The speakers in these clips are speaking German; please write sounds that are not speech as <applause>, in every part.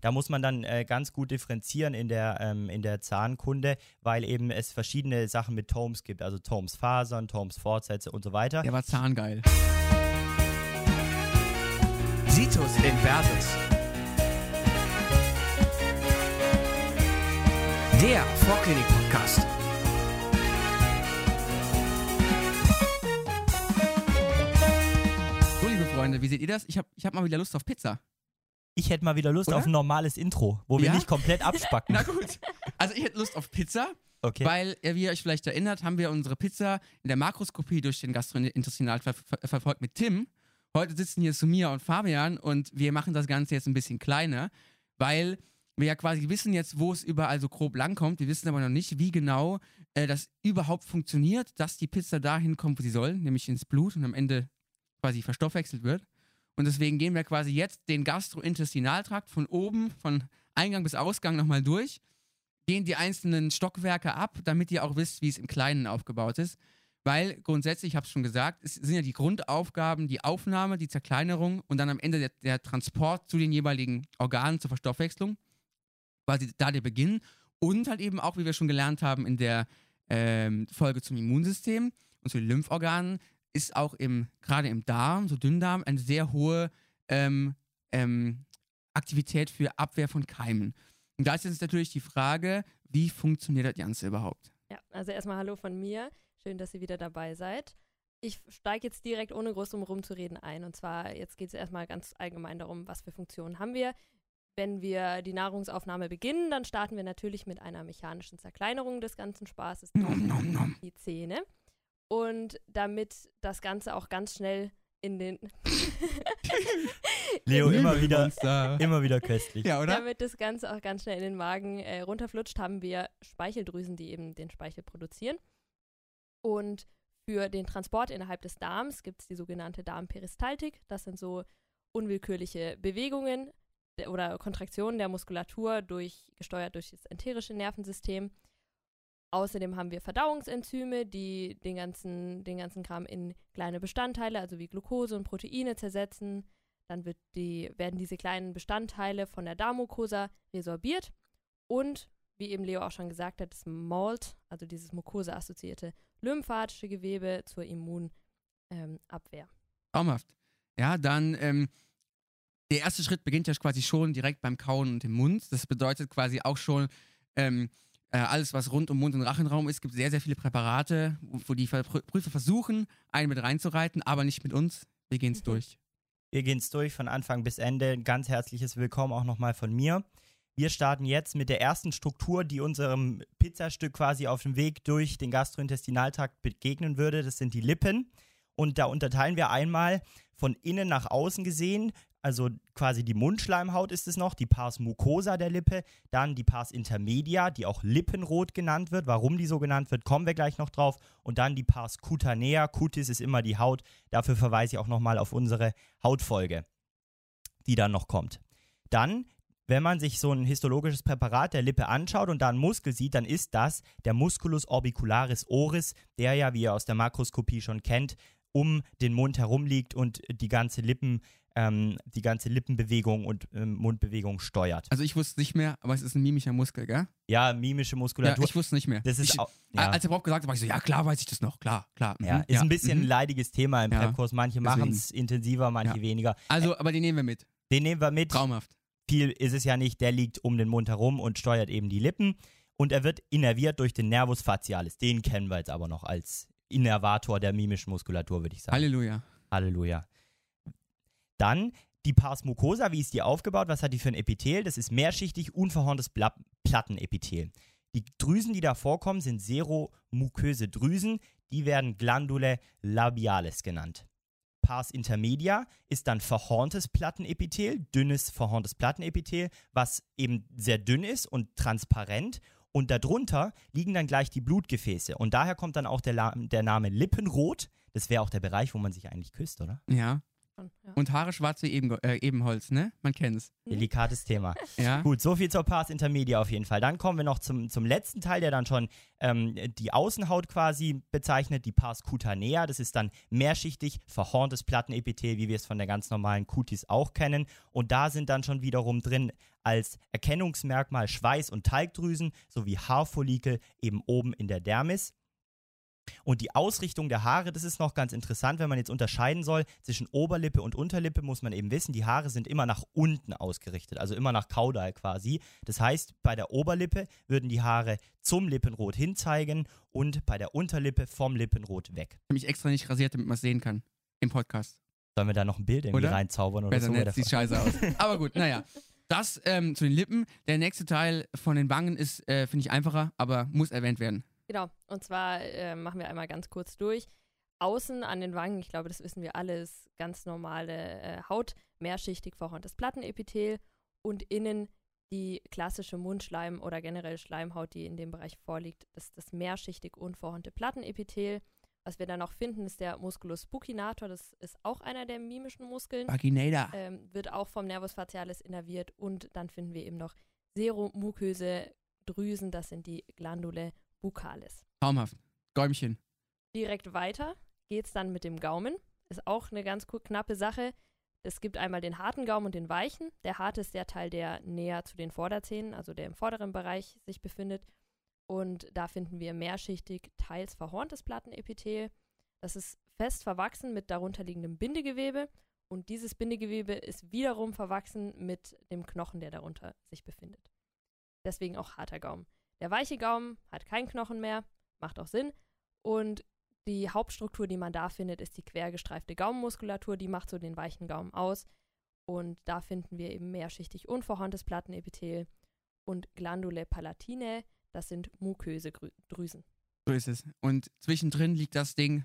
Da muss man dann äh, ganz gut differenzieren in der, ähm, in der Zahnkunde, weil eben es verschiedene Sachen mit Tomes gibt. Also Tomes Fasern, Tomes Fortsätze und so weiter. Der war zahngeil. Situs Inversus. Der Vorklinik-Podcast. So, liebe Freunde, wie seht ihr das? Ich habe ich hab mal wieder Lust auf Pizza. Ich hätte mal wieder Lust Oder? auf ein normales Intro, wo wir Ja? nicht komplett <laughs> abspacken. Na gut. Also ich hätte Lust auf Pizza, Okay. weil, wie ihr euch vielleicht erinnert, haben wir unsere Pizza in der Makroskopie durch den Gastrointestinal ver ver verfolgt mit Tim. Heute sitzen hier Sumia und Fabian und wir machen das Ganze jetzt ein bisschen kleiner, weil wir ja quasi wissen jetzt, wo es überall so grob langkommt. Wir wissen aber noch nicht, wie genau äh, das überhaupt funktioniert, dass die Pizza dahin kommt, wo sie soll, nämlich ins Blut und am Ende quasi verstoffwechselt wird. Und deswegen gehen wir quasi jetzt den Gastrointestinaltrakt von oben, von Eingang bis Ausgang nochmal durch, gehen die einzelnen Stockwerke ab, damit ihr auch wisst, wie es im Kleinen aufgebaut ist. Weil grundsätzlich, ich habe es schon gesagt, es sind ja die Grundaufgaben, die Aufnahme, die Zerkleinerung und dann am Ende der, der Transport zu den jeweiligen Organen zur Verstoffwechslung. Quasi da der Beginn. Und halt eben auch, wie wir schon gelernt haben in der ähm, Folge zum Immunsystem und zu den Lymphorganen, ist auch im, gerade im Darm, so Dünndarm, eine sehr hohe ähm, ähm, Aktivität für Abwehr von Keimen. Und da ist jetzt natürlich die Frage, wie funktioniert das Ganze überhaupt? Ja, also erstmal Hallo von mir. Schön, dass ihr wieder dabei seid. Ich steige jetzt direkt, ohne groß drum herum zu reden, ein. Und zwar, jetzt geht es erstmal ganz allgemein darum, was für Funktionen haben wir. Wenn wir die Nahrungsaufnahme beginnen, dann starten wir natürlich mit einer mechanischen Zerkleinerung des ganzen Spaßes, Nom, nom, nom. die Zähne. Und damit das Ganze auch ganz schnell in den <laughs> Leo, immer wieder, <laughs> immer wieder köstlich. Ja, oder? Damit das Ganze auch ganz schnell in den Magen äh, runterflutscht, haben wir Speicheldrüsen, die eben den Speichel produzieren. Und für den Transport innerhalb des Darms gibt es die sogenannte Darmperistaltik. Das sind so unwillkürliche Bewegungen der- oder Kontraktionen der Muskulatur durch, gesteuert durch das enterische Nervensystem. Außerdem haben wir Verdauungsenzyme, die den ganzen, den ganzen Kram in kleine Bestandteile, also wie Glucose und Proteine, zersetzen. Dann die, werden diese kleinen Bestandteile von der Darmmucosa resorbiert und, wie eben Leo auch schon gesagt hat, das MALT, also dieses mukoseassoziierte lymphatische Gewebe zur Immunabwehr. Abwehr. Traumhaft. Ja, dann, ähm, der erste Schritt beginnt ja quasi schon direkt beim Kauen und im Mund. Das bedeutet quasi auch schon, ähm, äh, alles, was rund um Mund- und Rachenraum ist, Es gibt sehr, sehr viele Präparate, wo die Ver Prüfer versuchen, einen mit reinzureiten, aber nicht mit uns. Wir gehen es Mhm. durch. Wir gehen es durch von Anfang bis Ende. Ein ganz herzliches Willkommen auch nochmal von mir. Wir starten jetzt mit der ersten Struktur, die unserem Pizzastück quasi auf dem Weg durch den Gastrointestinaltrakt begegnen würde. Das sind die Lippen. Und da unterteilen wir einmal von innen nach außen gesehen, also quasi die Mundschleimhaut ist es noch, die Pars mucosa der Lippe, dann die Pars intermedia, die auch Lippenrot genannt wird. Warum die so genannt wird, kommen wir gleich noch drauf. Und dann die Pars cutanea, Cutis ist immer die Haut. Dafür verweise ich auch nochmal auf unsere Hautfolge, die dann noch kommt. Dann, wenn man sich so ein histologisches Präparat der Lippe anschaut und da einen Muskel sieht, dann ist das der Musculus orbicularis oris, der ja, wie ihr aus der Makroskopie schon kennt, um den Mund herum liegt und die ganze Lippen, ähm, die ganze Lippenbewegung und ähm, Mundbewegung steuert. Also ich wusste nicht mehr, aber es ist ein mimischer Muskel, gell? Ja, mimische Ja, Muskulatur. ich wusste nicht mehr. das ist ich, auch, ja. Als er überhaupt gesagt hat, war ich so, ja klar weiß ich das noch, klar, klar. mhm, ja, ist ein bisschen mhm. ein leidiges Thema im Ja, Prep-Kurs. Manche machen es intensiver, manche Ja. weniger. Also, aber den nehmen wir mit. Den nehmen wir mit. Traumhaft. viel ist es ja nicht, der liegt um den Mund herum und steuert eben die Lippen. Und er wird innerviert durch den Nervus facialis. Den kennen wir jetzt aber noch als Innervator der mimischen Muskulatur, würde ich sagen. Halleluja. Halleluja. Dann die Pars mucosa, wie ist die aufgebaut? Was hat die für ein Epithel? Das ist mehrschichtig unverhorntes Bla Plattenepithel. Die Drüsen, die da vorkommen, sind seromuköse Drüsen. Die werden Glandule labialis genannt. Pars intermedia ist dann verhorntes Plattenepithel, dünnes verhorntes Plattenepithel, was eben sehr dünn ist und transparent. Und darunter liegen dann gleich die Blutgefäße. Und daher kommt dann auch der, La der Name Lippenrot. Das wäre auch der Bereich, wo man sich eigentlich küsst, oder? Ja. Schon. Ja. Und Haare schwarz wie Eben, äh, Ebenholz, ne? Man kennt's. Delikates Thema. <laughs> Ja. Gut, so viel zur Pars Intermedia auf jeden Fall. Dann kommen wir noch zum, zum letzten Teil, der dann schon ähm, die Außenhaut quasi bezeichnet, die Pars cutanea. Das ist dann mehrschichtig verhorntes Plattenepithel, wie wir es von der ganz normalen Cutis auch kennen. Und da sind dann schon wiederum drin als Erkennungsmerkmal Schweiß- und Talgdrüsen sowie Haarfollikel eben oben in der Dermis. Und die Ausrichtung der Haare, das ist noch ganz interessant, wenn man jetzt unterscheiden soll zwischen Oberlippe und Unterlippe, muss man eben wissen, die Haare sind immer nach unten ausgerichtet, also immer nach Kaudal quasi. Das heißt, bei der Oberlippe würden die Haare zum Lippenrot hinzeigen und bei der Unterlippe vom Lippenrot weg. Ich habe mich extra nicht rasiert, damit man es sehen kann. Im Podcast. Sollen wir da noch ein Bild irgendwie Oder? reinzaubern oder Besser so? nicht, sieht scheiße aus. <laughs> Aber gut, naja. Das ähm, zu den Lippen. Der nächste Teil von den Wangen ist, äh, finde ich, einfacher, aber muss erwähnt werden. Genau. Und zwar äh, machen wir einmal ganz kurz durch. Außen an den Wangen, ich glaube, das wissen wir alle, ist ganz normale äh, Haut, mehrschichtig verhorntes Plattenepithel und innen die klassische Mundschleim- oder generell Schleimhaut, die in dem Bereich vorliegt, das ist das mehrschichtig unverhornte Plattenepithel. Was wir dann noch finden, ist der Musculus buccinator, das ist auch einer der mimischen Muskeln Vaginator. ähm, wird auch vom Nervus facialis innerviert und dann finden wir eben noch seromuköse Drüsen, das sind die Glandule buccalis. Traumhaft. Gäumchen. Direkt weiter geht's dann mit dem Gaumen. Ist auch eine ganz knappe Sache. Es gibt einmal den harten Gaumen und den weichen. Der harte ist der Teil, der näher zu den Vorderzähnen, also der im vorderen Bereich sich befindet. Und da finden wir mehrschichtig, teils verhorntes Plattenepithel. Das ist fest verwachsen mit darunterliegendem Bindegewebe. Und dieses Bindegewebe ist wiederum verwachsen mit dem Knochen, der darunter sich befindet. Deswegen auch harter Gaumen. Der weiche Gaumen hat keinen Knochen mehr, macht auch Sinn. Und die Hauptstruktur, die man da findet, ist die quergestreifte Gaumenmuskulatur, die macht so den weichen Gaumen aus. Und da finden wir eben mehrschichtig unverhorntes Plattenepithel und Glandule palatinae, das sind muköse Drüsen. So ist es. Und zwischendrin liegt das Ding,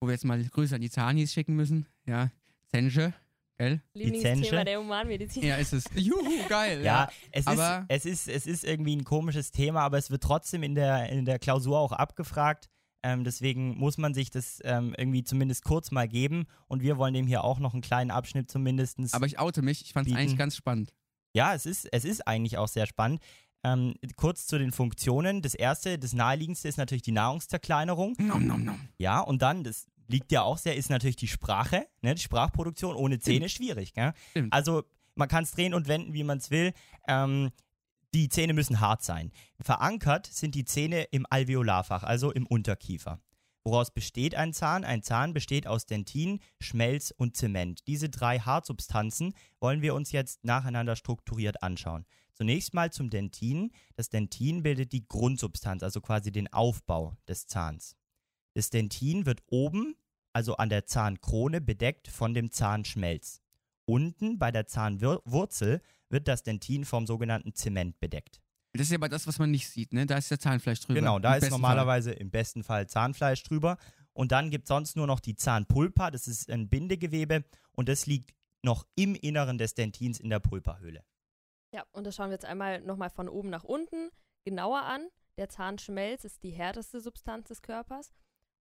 wo wir jetzt mal Grüße an die Zanis schicken müssen. Ja, Zensche, gell? Lieblingsthema der Humanmedizin. Ja, ist es. <laughs> Juhu, geil. Ja, es, ist, aber- es, ist, es ist irgendwie ein komisches Thema, aber es wird trotzdem in der, in der Klausur auch abgefragt. Ähm, deswegen muss man sich das ähm, irgendwie zumindest kurz mal geben. Und wir wollen dem hier auch noch einen kleinen Abschnitt zumindest. Aber ich oute mich. Ich fand es eigentlich ganz spannend. Ja, es ist, es ist eigentlich auch sehr spannend. Ähm, kurz zu den Funktionen. Das erste, das naheliegendste ist natürlich die Nahrungszerkleinerung. Nom, nom, nom. Ja, und dann, das liegt ja auch sehr, ist natürlich die Sprache. Ne? Die Sprachproduktion ohne Zähne schwierig. Gell? Stimmt. Also man kann es drehen und wenden, wie man es will. Ähm, die Zähne müssen hart sein. Verankert sind die Zähne im Alveolarfach, also im Unterkiefer. Woraus besteht ein Zahn? Ein Zahn besteht aus Dentin, Schmelz und Zement. Diese drei Hartsubstanzen wollen wir uns jetzt nacheinander strukturiert anschauen. Zunächst mal zum Dentin. Das Dentin bildet die Grundsubstanz, also quasi den Aufbau des Zahns. Das Dentin wird oben, also an der Zahnkrone, bedeckt von dem Zahnschmelz. Unten bei der Zahnwurzel wird das Dentin vom sogenannten Zement bedeckt. Das ist ja aber das, was man nicht sieht, ne? Da ist der Zahnfleisch drüber. Genau, da Im ist normalerweise im besten Fall Zahnfleisch drüber. Und dann gibt es sonst nur noch die Zahnpulpa, das ist ein Bindegewebe und das liegt noch im Inneren des Dentins in der Pulpahöhle. Ja, und das schauen wir jetzt einmal nochmal von oben nach unten genauer an. Der Zahnschmelz ist die härteste Substanz des Körpers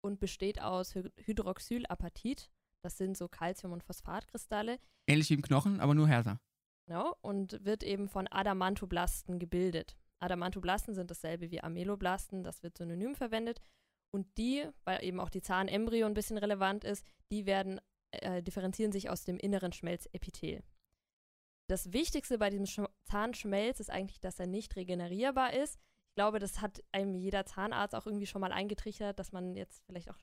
und besteht aus Hy Hydroxylapatit. Das sind so Calcium- und Phosphatkristalle. Ähnlich wie im Knochen, aber nur härter. Genau, und wird eben von Adamantoblasten gebildet. Adamantoblasten sind dasselbe wie Ameloblasten, das wird synonym verwendet. Und die, weil eben auch die Zahnembryo ein bisschen relevant ist, die werden, äh, differenzieren sich aus dem inneren Schmelzepithel. Das Wichtigste bei diesem Sch Zahnschmelz ist eigentlich, dass er nicht regenerierbar ist. Ich glaube, das hat einem jeder Zahnarzt auch irgendwie schon mal eingetrichtert, dass man jetzt vielleicht auch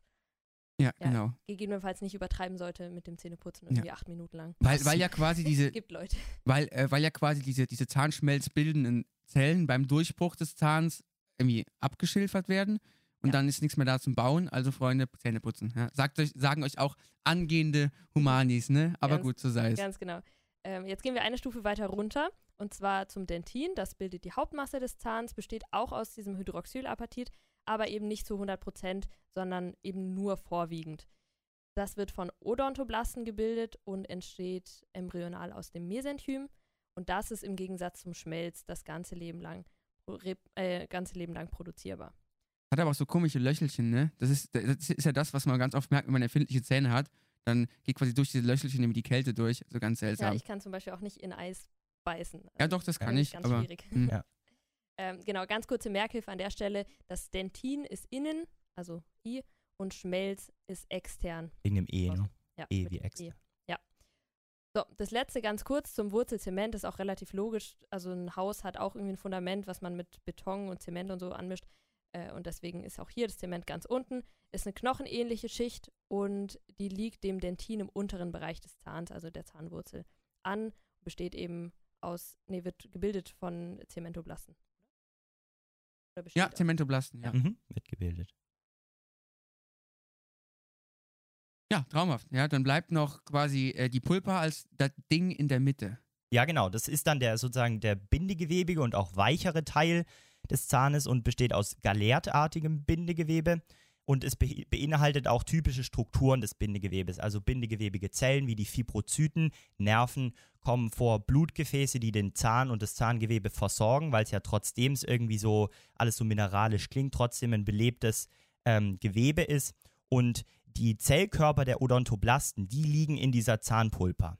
Ja, Ja. genau. gegebenenfalls nicht übertreiben sollte mit dem Zähneputzen irgendwie acht Minuten lang. Weil, weil <laughs> ja quasi diese, Es <laughs> gibt Leute. weil, äh, weil ja quasi diese, diese Zahnschmelzbildenden Zellen beim Durchbruch des Zahns irgendwie abgeschilfert werden und Ja. dann ist nichts mehr da zum Bauen. Also Freunde, Zähne putzen. Ja. Sagt euch, sagen euch auch angehende Humanis, ne? Aber Ganz- gut, so sei es. Ganz genau. Ähm, jetzt gehen wir eine Stufe weiter runter und zwar zum Dentin. Das bildet die Hauptmasse des Zahns, besteht auch aus diesem Hydroxylapatit, aber eben nicht zu 100 Prozent, sondern eben nur vorwiegend. Das wird von Odontoblasten gebildet und entsteht embryonal aus dem Mesenchym. Und das ist im Gegensatz zum Schmelz das ganze Leben lang, äh, ganze Leben lang produzierbar. Hat aber auch so komische Löchelchen, ne? Das ist, das ist ja das, was man ganz oft merkt, wenn man empfindliche Zähne hat. Dann geht quasi durch diese Löchelchen nämlich die Kälte durch. So ganz Ja, seltsam. ich kann zum Beispiel auch nicht in Eis beißen. Ja, doch, das kann finde ich, Ganz aber- schwierig. Hm. Ja. Ähm, genau, ganz kurze Merkhilfe an der Stelle. Das Dentin ist innen, also I, und Schmelz ist extern. Wegen dem E, ne? Ja, E wie E. extern. Ja. So, das letzte ganz kurz zum Wurzelzement ist auch relativ logisch. Also ein Haus hat auch irgendwie ein Fundament, was man mit Beton und Zement und so anmischt. Äh, und deswegen ist auch hier das Zement ganz unten. Ist eine knochenähnliche Schicht und die liegt dem Dentin im unteren Bereich des Zahns, also der Zahnwurzel, an. Besteht eben aus, nee, wird gebildet von Zementoblasten. Oder besteht Ja, aus- Zementoblasten, ja. Mhm. Wird gebildet. Ja, traumhaft. Ja, dann bleibt noch quasi äh, die Pulpa als das Ding in der Mitte. Ja, genau. Das ist dann der sozusagen der bindegewebige und auch weichere Teil des Zahnes und besteht aus galertartigem Bindegewebe. Und es be beinhaltet auch typische Strukturen des Bindegewebes, also bindegewebige Zellen wie die Fibrozyten, Nerven kommen vor, Blutgefäße, die den Zahn und das Zahngewebe versorgen, weil es ja trotzdem irgendwie so alles so mineralisch klingt, trotzdem ein belebtes ähm, Gewebe ist. Und die Zellkörper der Odontoblasten, die liegen in dieser Zahnpulpa.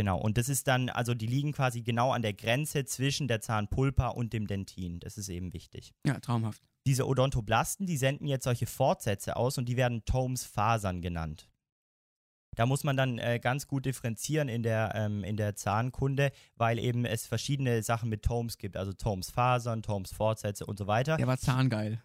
Genau, und das ist dann, also die liegen quasi genau an der Grenze zwischen der Zahnpulpa und dem Dentin. Das ist eben wichtig. Ja, traumhaft. Diese Odontoblasten, die senden jetzt solche Fortsätze aus und die werden Tomes Fasern genannt. Da muss man dann äh, ganz gut differenzieren in der, ähm, in der Zahnkunde, weil eben es verschiedene Sachen mit Tomes gibt. Also Tomes Fasern, Tomes Fortsätze und so weiter. Der war zahngeil.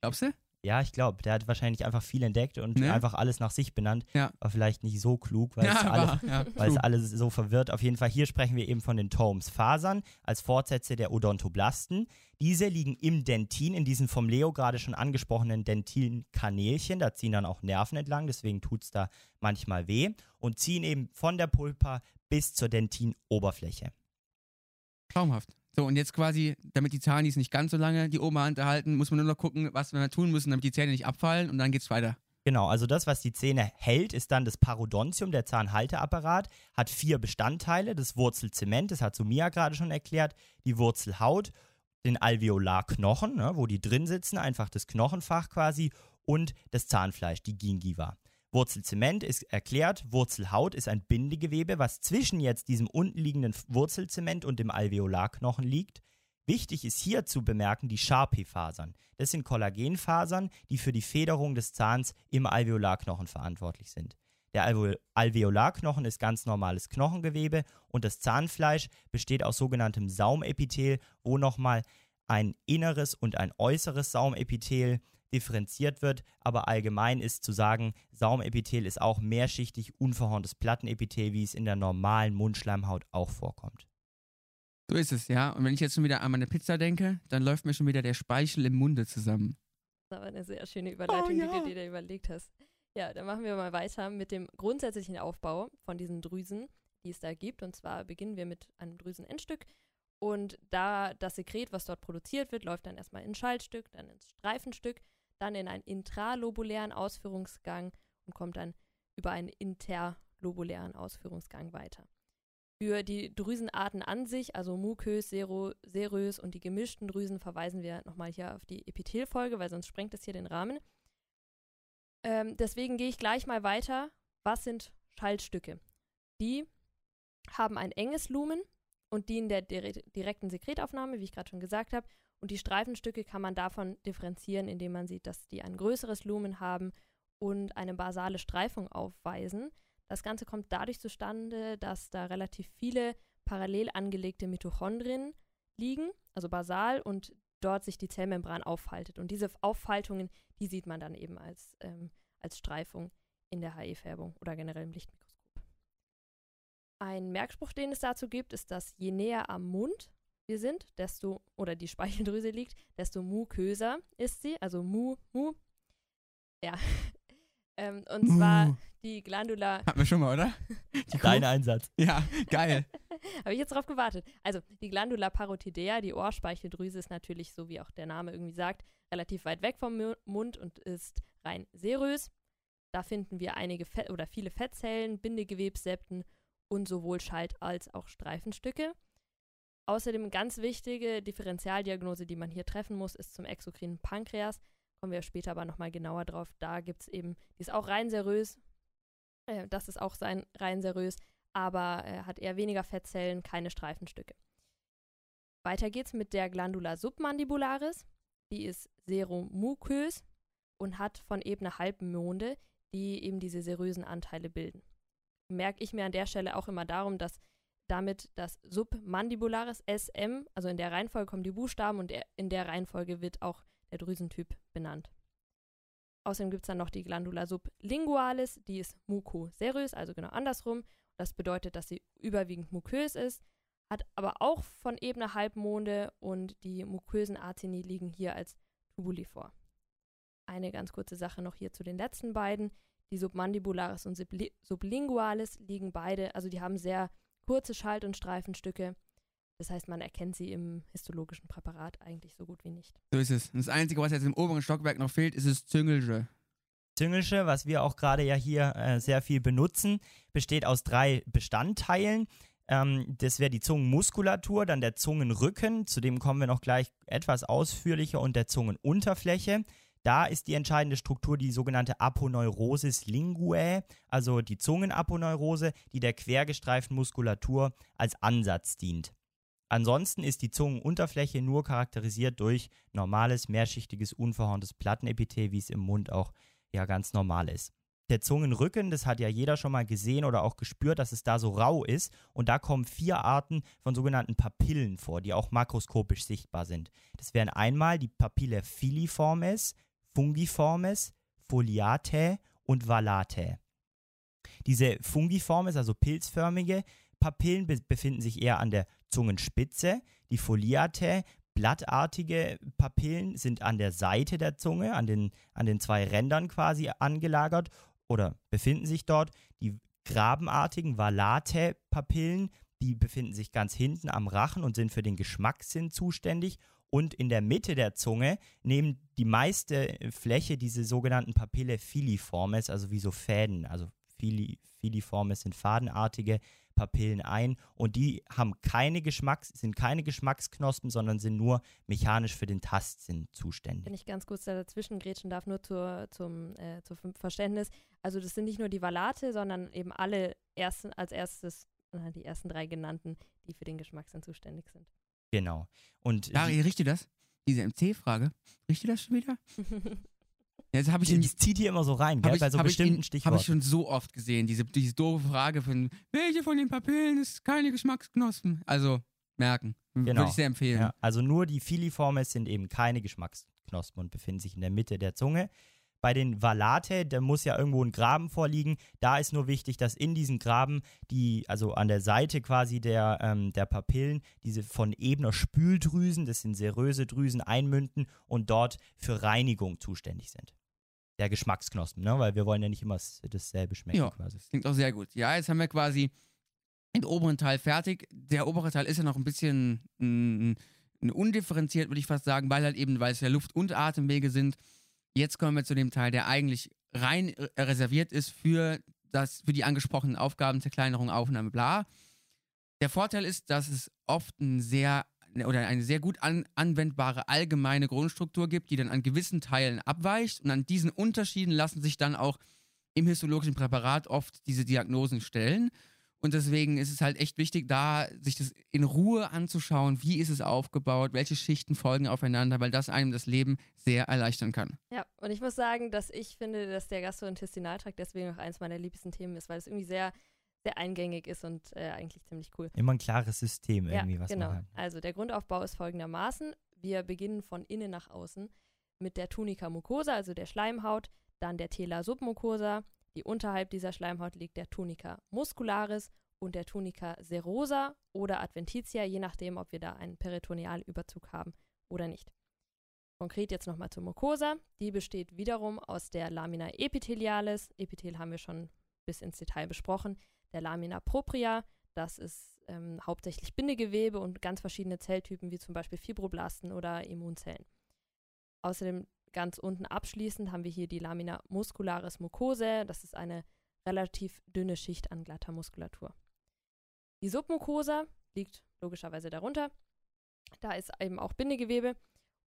Glaubst du? Ja, ich glaube, der hat wahrscheinlich einfach viel entdeckt und Ne? einfach alles nach sich benannt. Ja. Aber vielleicht nicht so klug, weil es ja, alle war, ja, weil es alles so verwirrt. Auf jeden Fall, hier sprechen wir eben von den Tomes Fasern als Fortsätze der Odontoblasten. Diese liegen im Dentin, in diesen vom Leo gerade schon angesprochenen Dentinkanälchen. Da ziehen dann auch Nerven entlang, deswegen tut es da manchmal weh. Und ziehen eben von der Pulpa bis zur Dentinoberfläche. Traumhaft. So, und jetzt quasi, damit die Zahnis nicht ganz so lange die Oberhand erhalten, muss man nur noch gucken, was wir tun müssen, damit die Zähne nicht abfallen und dann geht's weiter. Genau, also das, was die Zähne hält, ist dann das Parodontium, der Zahnhalteapparat, hat vier Bestandteile, das Wurzelzement, das hat Sumia gerade schon erklärt, die Wurzelhaut, den Alveolarknochen, ne, wo die drin sitzen, einfach das Knochenfach quasi, und das Zahnfleisch, die Gingiva. Wurzelzement ist erklärt, Wurzelhaut ist ein Bindegewebe, was zwischen jetzt diesem unten liegenden Wurzelzement und dem Alveolarknochen liegt. Wichtig ist hier zu bemerken die Sharpie-Fasern. Das sind Kollagenfasern, die für die Federung des Zahns im Alveolarknochen verantwortlich sind. Der Alve Alveolarknochen ist ganz normales Knochengewebe und das Zahnfleisch besteht aus sogenanntem Saumepithel, wo nochmal ein inneres und ein äußeres Saumepithel differenziert wird, aber allgemein ist zu sagen, Saumepithel ist auch mehrschichtig unverhorntes Plattenepithel, wie es in der normalen Mundschleimhaut auch vorkommt. So ist es, ja. Und wenn ich jetzt schon wieder an meine Pizza denke, dann läuft mir schon wieder der Speichel im Munde zusammen. Das ist aber eine sehr schöne Überleitung, ja. die du dir da überlegt hast. Ja, dann machen wir mal weiter mit dem grundsätzlichen Aufbau von diesen Drüsen, die es da gibt. Und zwar beginnen wir mit einem Drüsenendstück. Und da das Sekret, was dort produziert wird, läuft dann erstmal ins Schaltstück, dann ins Streifenstück, dann in einen intralobulären Ausführungsgang und kommt dann über einen interlobulären Ausführungsgang weiter. Für die Drüsenarten an sich, also mukös, serös und die gemischten Drüsen, verweisen wir nochmal hier auf die Epithelfolge, weil sonst sprengt es hier den Rahmen. Ähm, deswegen gehe ich gleich mal weiter. Was sind Schaltstücke? Die haben ein enges Lumen und dienen der dire direkten Sekretaufnahme, wie ich gerade schon gesagt habe. Und die Streifenstücke kann man davon differenzieren, indem man sieht, dass die ein größeres Lumen haben und eine basale Streifung aufweisen. Das Ganze kommt dadurch zustande, dass da relativ viele parallel angelegte Mitochondrien liegen, also basal, und dort sich die Zellmembran aufhaltet. Und diese Auffaltungen, die sieht man dann eben als, ähm, als Streifung in der HE-Färbung oder generell im Lichtmikroskop. Ein Merkspruch, den es dazu gibt, ist, dass je näher am Mund wir sind, desto, oder die Speicheldrüse liegt, desto muköser ist sie, also mu, mu. Ja. <laughs> ähm, und zwar die Glandula Hatten wir schon mal, oder? <laughs> Die Dein? Einsatz. Ja, geil. <laughs> Habe ich jetzt drauf gewartet. Also, die Glandula parotidea, die Ohrspeicheldrüse, ist natürlich, so wie auch der Name irgendwie sagt, relativ weit weg vom Mu- Mund und ist rein serös. Da finden wir einige Fett oder viele Fettzellen, Bindegewebssepten und sowohl Schalt- als auch Streifenstücke. Außerdem ganz wichtige Differentialdiagnose, die man hier treffen muss, ist zum exokrinen Pankreas. Kommen wir später aber nochmal genauer drauf. Da gibt es eben, die ist auch rein serös, Äh, das ist auch sein rein serös, aber er hat eher weniger Fettzellen, keine Streifenstücke. Weiter geht's mit der Glandula submandibularis. Die ist seromukös und hat von eben eine Halbmonde, die eben diese serösen Anteile bilden. Merke ich mir an der Stelle auch immer darum, dass damit das Submandibularis SM, also in der Reihenfolge kommen die Buchstaben und in der Reihenfolge wird auch der Drüsentyp benannt. Außerdem gibt es dann noch die Glandula sublingualis, die ist mukoserös, also genau andersrum. Das bedeutet, dass sie überwiegend mukös ist, hat aber auch von Ebene Halbmonde und die mukösen Acini liegen hier als Tubuli vor. Eine ganz kurze Sache noch hier zu den letzten beiden. Die Submandibularis und Sublingualis liegen beide, also die haben sehr kurze Schalt- und Streifenstücke. Das heißt, man erkennt sie im histologischen Präparat eigentlich so gut wie nicht. So ist es. Und das Einzige, was jetzt im oberen Stockwerk noch fehlt, ist das Züngelsche. Züngelsche, was wir auch gerade ja hier äh, sehr viel benutzen, besteht aus drei Bestandteilen. Ähm, das wäre die Zungenmuskulatur, dann der Zungenrücken, zu dem kommen wir noch gleich etwas ausführlicher, und der Zungenunterfläche. Da ist die entscheidende Struktur die sogenannte Aponeurosis linguae, also die Zungenaponeurose, die der quergestreiften Muskulatur als Ansatz dient. Ansonsten ist die Zungenunterfläche nur charakterisiert durch normales, mehrschichtiges, unverhorntes Plattenepithel, wie es im Mund auch ja ganz normal ist. Der Zungenrücken, das hat ja jeder schon mal gesehen oder auch gespürt, dass es da so rau ist. Und da kommen vier Arten von sogenannten Papillen vor, die auch makroskopisch sichtbar sind. Das wären einmal die Papille filiformis, fungiformis, foliatae und valatae. Diese fungiformis, also pilzförmige Papillen, be befinden sich eher an der Zungenspitze. Die foliatae, blattartige Papillen, sind an der Seite der Zunge, an den, an den zwei Rändern quasi angelagert oder befinden sich dort. Die grabenartigen Valate-Papillen, die befinden sich ganz hinten am Rachen und sind für den Geschmackssinn zuständig und in der Mitte der Zunge nehmen die meiste Fläche diese sogenannten Papille filiformes, also wie so Fäden, also fili, filiformes sind fadenartige Papillen ein und die haben keine Geschmacks, sind keine Geschmacksknospen, sondern sind nur mechanisch für den Tastsinn zuständig. Wenn ich ganz kurz dazwischen grätschen darf, nur zur, zum, äh, zum Verständnis. Also das sind nicht nur die Valate, sondern eben alle ersten, als erstes, die ersten drei genannten, die für den Geschmackssinn zuständig sind. Genau. Und Dari, richtet das? Diese MC-Frage, richtet das schon wieder? <laughs> Jetzt habe ich ihn, das zieht hier immer so rein, gell, ich, bei so bestimmten Stichworten. Habe ich schon so oft gesehen, diese, diese doofe Frage von, welche von den Papillen ist keine Geschmacksknospen? Also, merken. Genau. Würde ich sehr empfehlen. Ja, also nur die Filiformes sind eben keine Geschmacksknospen und befinden sich in der Mitte der Zunge. Bei den Valate, da muss ja irgendwo ein Graben vorliegen. Da ist nur wichtig, dass in diesen Graben, die, also an der Seite quasi der, ähm, der Papillen, diese von ebener Spüldrüsen, das sind seröse Drüsen, einmünden und dort für Reinigung zuständig sind. Der Geschmacksknospen, ne? Weil wir wollen ja nicht immer dasselbe schmecken ja, quasi. Das klingt auch sehr gut. Ja, jetzt haben wir quasi den oberen Teil fertig. Der obere Teil ist ja noch ein bisschen mm, undifferenziert, würde ich fast sagen, weil halt eben, weil es ja Luft- und Atemwege sind. Jetzt kommen wir zu dem Teil, der eigentlich rein äh, reserviert ist für, das, für die angesprochenen Aufgaben, Zerkleinerung, Aufnahme, bla. Der Vorteil ist, dass es oft ein sehr oder eine sehr gut an, anwendbare allgemeine Grundstruktur gibt, die dann an gewissen Teilen abweicht. Und an diesen Unterschieden lassen sich dann auch im histologischen Präparat oft diese Diagnosen stellen. Und deswegen ist es halt echt wichtig, da sich das in Ruhe anzuschauen, wie ist es aufgebaut, welche Schichten folgen aufeinander, weil das einem das Leben sehr erleichtern kann. Ja, und ich muss sagen, dass ich finde, dass der Gastrointestinaltrakt deswegen auch eins meiner liebsten Themen ist, weil es irgendwie sehr, sehr eingängig ist und äh, eigentlich ziemlich cool. Immer ein klares System irgendwie, ja, was genau. man hat. Also der Grundaufbau ist folgendermaßen. Wir beginnen von innen nach außen mit der Tunica mucosa, also der Schleimhaut, dann der Tela submucosa, die unterhalb dieser Schleimhaut liegt der Tunica muscularis und der Tunica serosa oder adventitia, je nachdem, ob wir da einen Peritonealüberzug haben oder nicht. Konkret jetzt nochmal zur Mucosa. Die besteht wiederum aus der Lamina epithelialis. Epithel haben wir schon bis ins Detail besprochen. Der Lamina propria, das ist ähm, hauptsächlich Bindegewebe und ganz verschiedene Zelltypen, wie zum Beispiel Fibroblasten oder Immunzellen. Außerdem Ganz unten abschließend haben wir hier die Lamina muscularis mucosae. Das ist eine relativ dünne Schicht an glatter Muskulatur. Die Submucosa liegt logischerweise darunter. Da ist eben auch Bindegewebe.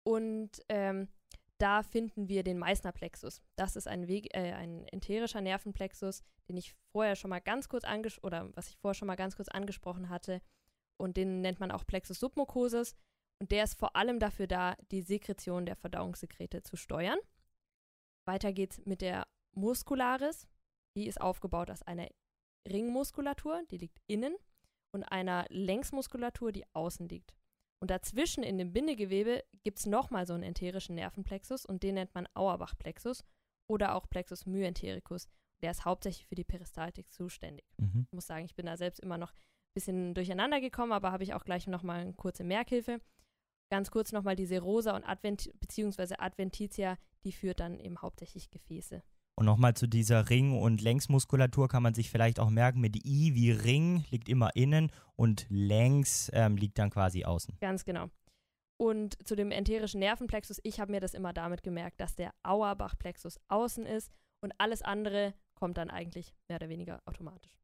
Und ähm, da finden wir den Meißner-Plexus. Das ist ein, Weg, äh, ein enterischer Nervenplexus, den ich vorher schon mal ganz kurz anges oder was ich vorher schon mal ganz kurz angesprochen hatte. Und den nennt man auch Plexus submucosus. Und der ist vor allem dafür da, die Sekretion der Verdauungssekrete zu steuern. Weiter geht's mit der Muscularis. Die ist aufgebaut aus einer Ringmuskulatur, die liegt innen, und einer Längsmuskulatur, die außen liegt. Und dazwischen in dem Bindegewebe gibt es nochmal so einen enterischen Nervenplexus und den nennt man Auerbach-Plexus oder auch Plexus myentericus. Der ist hauptsächlich für die Peristaltik zuständig. Mhm. Ich muss sagen, ich bin da selbst immer noch ein bisschen durcheinander gekommen, aber habe ich auch gleich nochmal eine kurze Merkhilfe. Ganz kurz nochmal die Serosa und Advent bzw. Adventitia, die führt dann eben hauptsächlich Gefäße. Und nochmal zu dieser Ring- und Längsmuskulatur kann man sich vielleicht auch merken, mit I wie Ring liegt immer innen und längs ähm, liegt dann quasi außen. Ganz genau. Und zu dem enterischen Nervenplexus, ich habe mir das immer damit gemerkt, dass der Auerbach-Plexus außen ist und alles andere kommt dann eigentlich mehr oder weniger automatisch.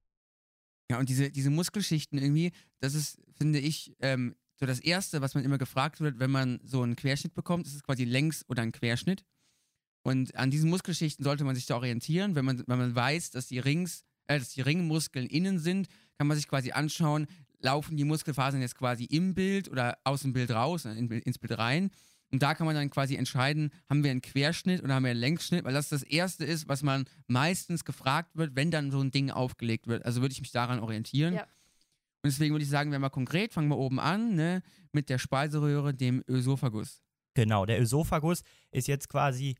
Ja, und diese, diese Muskelschichten irgendwie, das ist, finde ich, ähm, so das Erste, was man immer gefragt wird, wenn man so einen Querschnitt bekommt, ist es quasi längs oder ein Querschnitt. Und an diesen Muskelschichten sollte man sich da orientieren. Wenn man, wenn man weiß, dass die, Rings, äh, dass die Ringmuskeln innen sind, kann man sich quasi anschauen, laufen die Muskelfasern jetzt quasi im Bild oder aus dem Bild raus, äh, in, ins Bild rein. Und da kann man dann quasi entscheiden, haben wir einen Querschnitt oder haben wir einen Längsschnitt, weil das das Erste ist, was man meistens gefragt wird, wenn dann so ein Ding aufgelegt wird. Also würde ich mich daran orientieren. Ja. Und deswegen würde ich sagen, wenn wir konkret, fangen wir oben an, ne, mit der Speiseröhre, dem Ösophagus. Genau, der Ösophagus ist jetzt quasi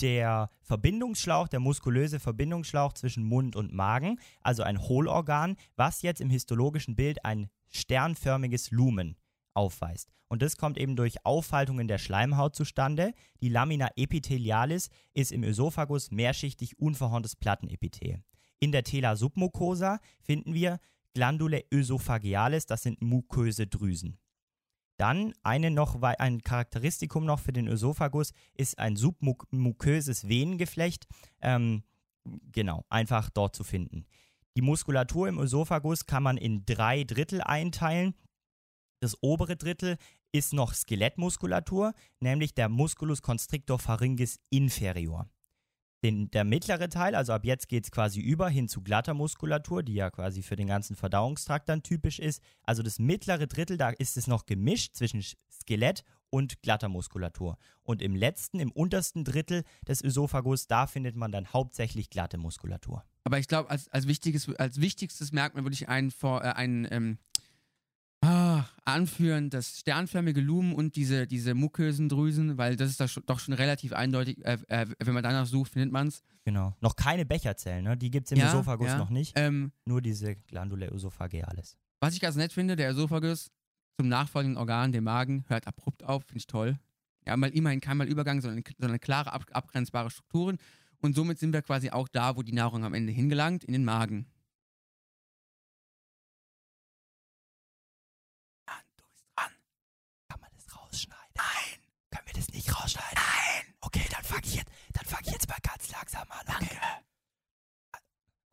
der Verbindungsschlauch, der muskulöse Verbindungsschlauch zwischen Mund und Magen, also ein Hohlorgan, was jetzt im histologischen Bild ein sternförmiges Lumen aufweist. Und das kommt eben durch Aufhaltungen der Schleimhaut zustande. Die Lamina epithelialis ist im Ösophagus mehrschichtig unverhorntes Plattenepithel. In der Tela submucosa finden wir Glandule ösophagealis, das sind muköse Drüsen. Dann eine noch, ein Charakteristikum noch für den Ösophagus ist ein submuköses Venengeflecht. Ähm, genau, einfach dort zu finden. Die Muskulatur im Ösophagus kann man in drei Drittel einteilen. Das obere Drittel ist noch Skelettmuskulatur, nämlich der Musculus constrictor pharyngis inferior den, der mittlere Teil, also ab jetzt geht es quasi über hin zu glatter Muskulatur, die ja quasi für den ganzen Verdauungstrakt dann typisch ist. Also das mittlere Drittel, da ist es noch gemischt zwischen Skelett und glatter Muskulatur. Und im letzten, im untersten Drittel des Ösophagus, da findet man dann hauptsächlich glatte Muskulatur. Aber ich glaube, als, als, wichtiges, als wichtigstes Merkmal würde ich einen, vor, äh, einen ähm, anführen, das sternförmige Lumen und diese, diese mukösen Drüsen, weil das ist doch schon relativ eindeutig. Äh, äh, wenn man danach sucht, findet man es. Genau. Noch keine Becherzellen, ne? Die gibt es im ja, Esophagus ja. noch nicht. Ähm, Nur diese Glandula esophagealis. Was ich ganz nett finde, der Esophagus zum nachfolgenden Organ, dem Magen, hört abrupt auf, finde ich toll. Ja, mal immerhin kein mal Übergang, sondern, sondern klare, ab, abgrenzbare Strukturen. Und somit sind wir quasi auch da, wo die Nahrung am Ende hingelangt, in den Magen. Fange ich jetzt, dann fange ich jetzt mal ganz langsam an. Okay. Danke.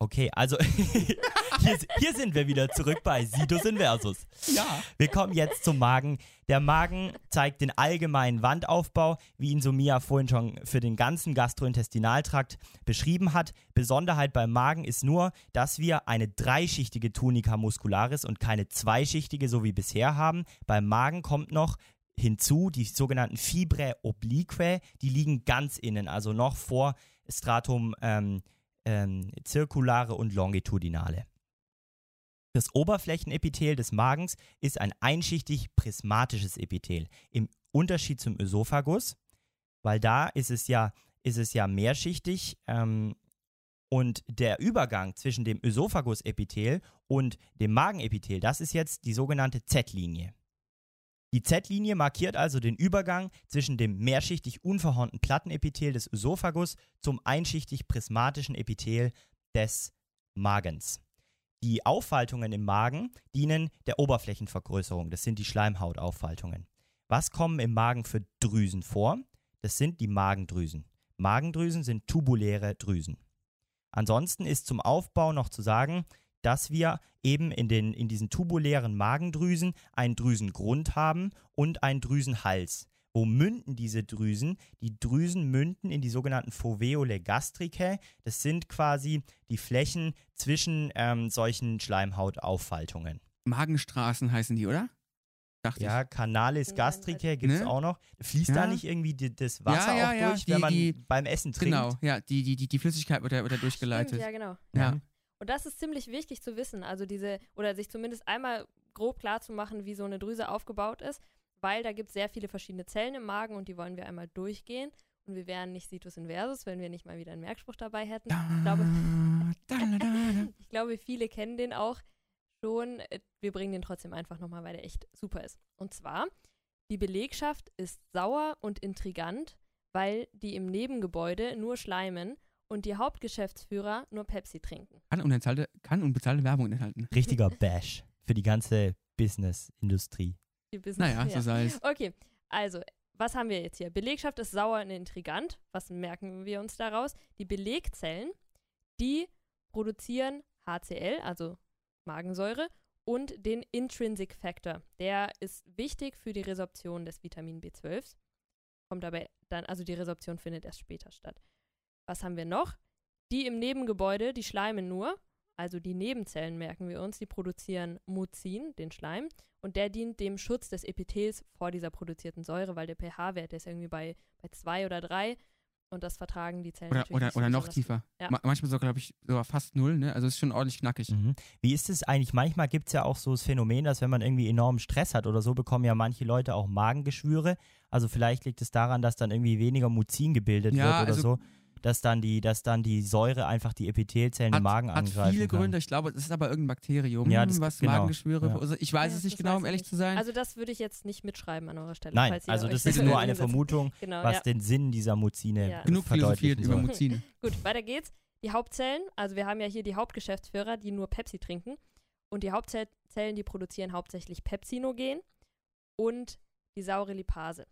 Okay, also <laughs> hier, hier, sind wir wieder zurück bei Sidus Inversus. Ja. Wir kommen jetzt zum Magen. Der Magen zeigt den allgemeinen Wandaufbau, wie ihn Sumia vorhin schon für den ganzen Gastrointestinaltrakt beschrieben hat. Besonderheit beim Magen ist nur, dass wir eine dreischichtige Tunica muscularis und keine zweischichtige, so wie bisher haben. Beim Magen kommt noch hinzu, die sogenannten Fibrae oblique, die liegen ganz innen, also noch vor Stratum ähm, ähm, circulare und longitudinale. Das Oberflächenepithel des Magens ist ein einschichtig prismatisches Epithel. Im Unterschied zum Ösophagus, weil da ist es ja, ist es ja mehrschichtig ähm, und der Übergang zwischen dem Ösophagusepithel und dem Magenepithel, das ist jetzt die sogenannte Z-Linie. Die Z-Linie markiert also den Übergang zwischen dem mehrschichtig unverhornten Plattenepithel des Ösophagus zum einschichtig prismatischen Epithel des Magens. Die Auffaltungen im Magen dienen der Oberflächenvergrößerung. Das sind die Schleimhautauffaltungen. Was kommen im Magen für Drüsen vor? Das sind die Magendrüsen. Magendrüsen sind tubuläre Drüsen. Ansonsten ist zum Aufbau noch zu sagen, dass wir eben in, den, in diesen tubulären Magendrüsen einen Drüsengrund haben und einen Drüsenhals. wo münden diese Drüsen? Die Drüsen münden in die sogenannten Foveole gastricae. Das sind quasi die Flächen zwischen ähm, solchen Schleimhautauffaltungen. Magenstraßen heißen die, oder? Dachte Ja, Canalis Nein, gastricae gibt es Ne? auch noch. Fließt Ja. da nicht irgendwie die, das Wasser Ja, ja, auch ja, durch, die- wenn man die- beim Essen ich. trinkt? Genau, ja, die, die, die, die Flüssigkeit wird da, wird da durchgeleitet. Stimmt, ja, genau. Ja. Und das ist ziemlich wichtig zu wissen, also diese, oder sich zumindest einmal grob klar zu machen, wie so eine Drüse aufgebaut ist, weil da gibt es sehr viele verschiedene Zellen im Magen und die wollen wir einmal durchgehen. Und wir wären nicht Situs inversus, wenn wir nicht mal wieder einen Merkspruch dabei hätten. Ich glaube, <laughs> ich glaube, viele kennen den auch schon. Wir bringen den trotzdem einfach nochmal, weil der echt super ist. Und zwar, die Belegschaft ist sauer und intrigant, weil die im Nebengebäude nur schleimen und die Hauptgeschäftsführer nur Pepsi trinken. Kann, unbezahlte, kann unbezahlte Werbung enthalten. Richtiger <laughs> Bash für die ganze Business-Industrie. Die Business Naja, ja. so sei es. Okay, also, was haben wir jetzt hier? Belegschaft ist sauer und intrigant. Was merken wir uns daraus? Die Belegzellen, die produzieren HCl, also Magensäure, und den Intrinsic Factor. Der ist wichtig für die Resorption des Vitamin B12. Kommt dabei dann, also die Resorption findet erst später statt. Was haben wir noch? Die im Nebengebäude, die schleimen nur, also die Nebenzellen merken wir uns, die produzieren Muzin, den Schleim, und der dient dem Schutz des Epithels vor dieser produzierten Säure, weil der pH-Wert ist irgendwie bei, bei zwei oder drei und das vertragen die Zellen Oder, natürlich oder, nicht oder noch tiefer. Ja. Ma manchmal sogar, glaube ich, sogar fast null, ne? Also es ist schon ordentlich knackig. Mhm. Wie ist es eigentlich? Manchmal gibt es ja auch so das Phänomen, dass wenn man irgendwie enormen Stress hat oder so, bekommen ja manche Leute auch Magengeschwüre. Also vielleicht liegt es daran, dass dann irgendwie weniger Muzin gebildet Ja, wird oder also- so, dass dann die, dass dann die Säure einfach die Epithelzellen Hat, im Magen hat angreifen viele kann. Gründe. Ich glaube, es ist aber irgendein Bakterium, Ja, das- was genau, Magengeschwüre ja. verursacht. Ich weiß Ja, es nicht genau, um ich ehrlich nicht. zu sein. Also das würde ich jetzt nicht mitschreiben an eurer Stelle. Nein, falls ihr also das das ist nur eine. Vermutung, <laughs> Genau, was ja. den Sinn dieser Muzine Ja. Genug philosophiert über. Muzine. <laughs> Gut, weiter geht's. Die Hauptzellen, also wir haben ja hier die Hauptgeschäftsführer, die nur Pepsi trinken. Und die Hauptzellen, die produzieren hauptsächlich Pepsinogen und die saure Lipase.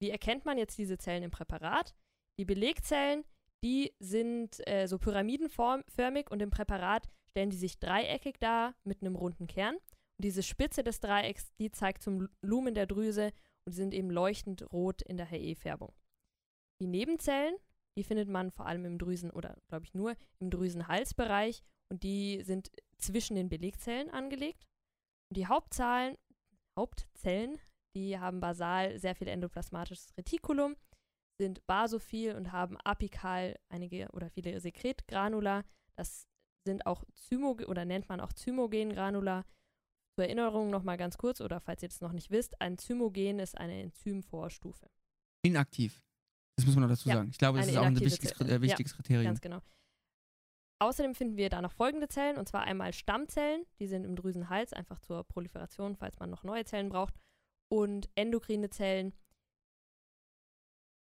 Wie erkennt man jetzt diese Zellen im Präparat? Die Belegzellen, die sind äh, so pyramidenförmig und im Präparat stellen die sich dreieckig dar mit einem runden Kern. Und diese Spitze des Dreiecks, die zeigt zum Lumen der Drüse und sind eben leuchtend rot in der HE-Färbung. Die Nebenzellen, die findet man vor allem im Drüsen- oder glaube ich nur im Drüsenhalsbereich und die sind zwischen den Belegzellen angelegt. Und die Hauptzahlen, Hauptzellen, die haben basal sehr viel endoplasmatisches Retikulum, sind basophil und haben apikal einige oder viele Sekretgranula. Das sind auch Zymo oder nennt man auch Zymogen-Granula. Zur Erinnerung nochmal ganz kurz, oder falls ihr das noch nicht wisst, ein Zymogen ist eine Enzymvorstufe. Inaktiv. Das muss man noch dazu Ja, sagen. Ich glaube, das ist auch ein wichtiges, äh, wichtiges Kriterium. Ganz genau. Außerdem finden wir da noch folgende Zellen, und zwar einmal Stammzellen, die sind im Drüsenhals, einfach zur Proliferation, falls man noch neue Zellen braucht, und endokrine Zellen,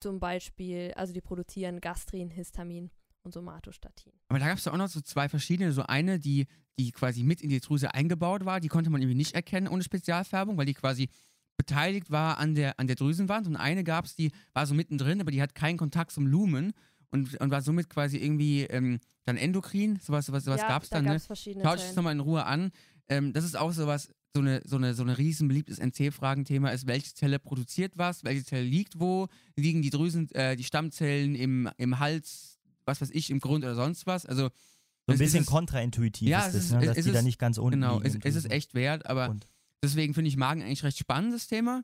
zum Beispiel, also die produzieren Gastrin, Histamin und Somatostatin. Aber da gab es auch noch so zwei verschiedene. So eine, die, die quasi mit in die Drüse eingebaut war, die konnte man irgendwie nicht erkennen ohne Spezialfärbung, weil die quasi beteiligt war an der, an der Drüsenwand. Und eine gab es, die war so mittendrin, aber die hat keinen Kontakt zum Lumen und, und war somit quasi irgendwie ähm, dann endokrin. Sowas, sowas, sowas ja, gab es da dann. gab Ne? es verschiedene Schaut euch das nochmal in Ruhe an. Ähm, das ist auch sowas, so eine, so eine, so eine riesen beliebtes NC-Fragenthema ist, welche Zelle produziert was, welche Zelle liegt wo, liegen die Drüsen, äh, die Stammzellen im, im Hals, was weiß ich, im Grund oder sonst was. Also So ein es bisschen kontraintuitiv Ja, ist es das, ist- ne? es dass ist- die da nicht ganz unten genau, liegen. es, es ist echt wert, aber Grund. deswegen finde ich Magen eigentlich recht spannendes Thema.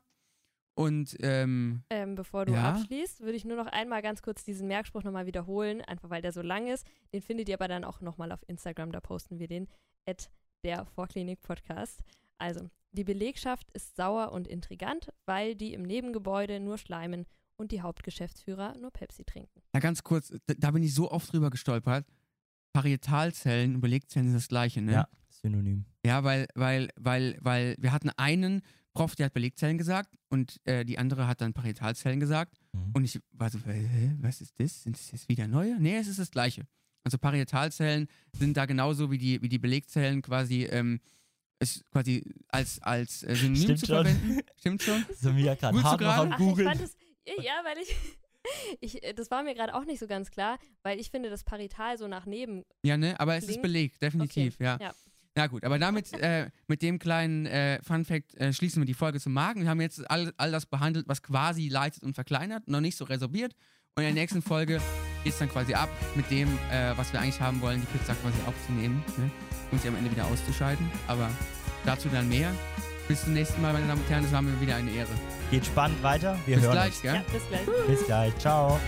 Und ähm, Ähm, bevor du Ja. abschließt, würde ich nur noch einmal ganz kurz diesen Merkspruch nochmal wiederholen, einfach weil der so lang ist. Den findet ihr aber dann auch nochmal auf Instagram, da posten wir den, at der Vorklinik-Podcast. Also, die Belegschaft ist sauer und intrigant, weil die im Nebengebäude nur schleimen und die Hauptgeschäftsführer nur Pepsi trinken. na ganz kurz, da, da bin ich so oft drüber gestolpert. Parietalzellen und Belegzellen sind das gleiche, ne? Ja, synonym. Ja, weil, weil, weil, weil wir hatten einen Prof, der hat Belegzellen gesagt und äh, die andere hat dann Parietalzellen gesagt. Mhm. Und ich war so, hä, was ist das? Sind das jetzt wieder neue? Nee, es ist das gleiche. Also Parietalzellen sind da genauso wie die, wie die Belegzellen quasi, ähm, es quasi als, als äh, Synonym Stimmt zu schon. verwenden. <laughs> Stimmt schon. So mir gerade hart noch am Ach, ich Googeln. fand es, ja, weil ich, <laughs> ich, äh, das war mir gerade auch nicht so ganz klar, weil ich finde das Parital so nach neben Ja, ne? Aber es ist Klingt- belegt, definitiv, ja. ja. Na gut, aber damit, <laughs> äh, mit dem kleinen äh, Fun-Fact äh, schließen wir die Folge zum Magen. Wir haben jetzt all, all das behandelt, was quasi leitet und verkleinert, noch nicht so resorbiert. Und in der nächsten Folge geht es dann quasi ab mit dem, äh, was wir eigentlich haben wollen, die Pizza quasi aufzunehmen ne? Und sie am Ende wieder auszuschalten. Aber dazu dann mehr. Bis zum nächsten Mal, meine Damen und Herren. Das war mir wieder eine Ehre. Geht spannend weiter. Wir Bis hören gleich, uns. gell? Ja, bis gleich. Bis gleich. Ciao.